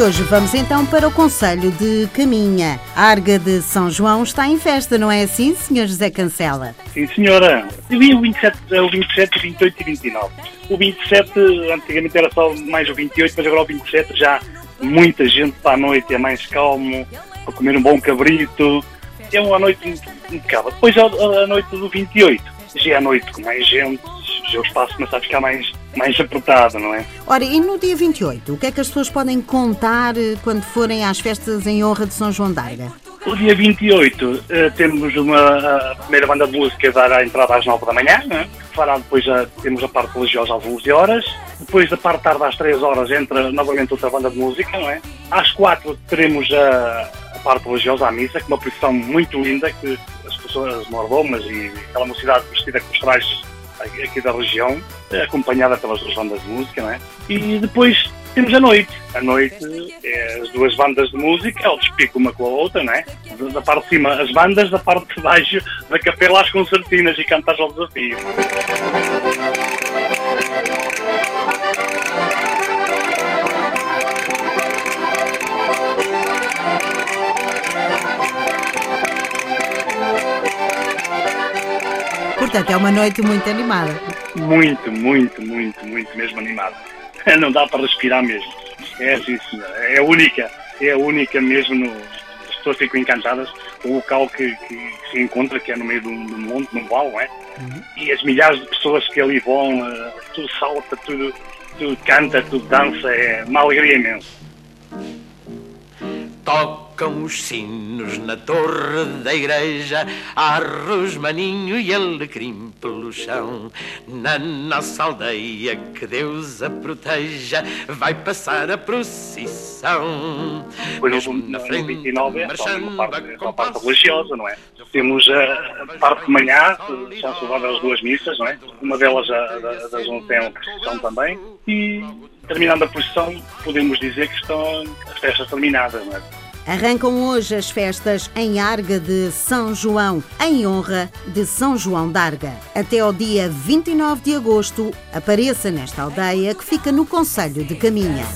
Hoje vamos então para o Conselho de Caminha. A Arga de São João está em festa, não é assim, Sr. José Cancela? Sim, senhora. Eu vi o 27, o 27, 28 e 29. O 27, antigamente era só mais o 28, mas agora o 27 já muita gente para a noite, é mais calmo, para comer um bom cabrito. É uma noite impecável. Depois a, a noite do 28, já é a noite com mais gente, já o espaço começa a ficar mais, mais apertado, não é? Ora, e no dia 28, o que é que as pessoas podem contar eh, quando forem às festas em honra de São João d'Arga? O dia 28 eh, temos uma a primeira banda de música a dar a entrada às 9 da manhã, né? fará depois a, temos a parte religiosa às 11 horas, depois da parte tarde às 3 horas entra novamente outra banda de música, não é? Às 4 teremos a, a parte religiosa à missa, com uma procissão muito linda que as pessoas, as mordomas e aquela mocidade vestida com os trajes aqui da região, acompanhada pelas duas bandas de música, não é? E depois temos a noite. A noite é as duas bandas de música, elas picam uma com a outra, não é? Da parte de cima as bandas, da parte de baixo da capela as concertinas e cantar ao desafio. Portanto, é uma noite muito animada. Muito, muito, muito, muito mesmo animada. Não dá para respirar mesmo. É assim, senhora. É a única, é a única mesmo. No, as pessoas ficam encantadas com o local que, que, se encontra, que é no meio de um, de um monte, num vale, não é? Uhum. E as milhares de pessoas que ali vão, uh, tudo salta, tudo, tudo canta, tudo dança, é uma alegria imensa. Tocam os sinos na torre da igreja, arros maninho e alecrim pelo chão. Na nossa aldeia que Deus a proteja, vai passar a procissão. Pois no, na frente, no 29 é só uma parte, só parte religiosa, não é? Temos a parte de manhã, são celebradas as duas missas, não é? Uma delas, a, a, das 11 tem uma procissão também. E terminando a procissão, podemos dizer que estão as festas terminadas, não é? Arrancam hoje as festas em Arga de São João, em honra de São João d'Arga. Até ao dia 29 de agosto, apareça nesta aldeia que fica no Conselho de Caminha.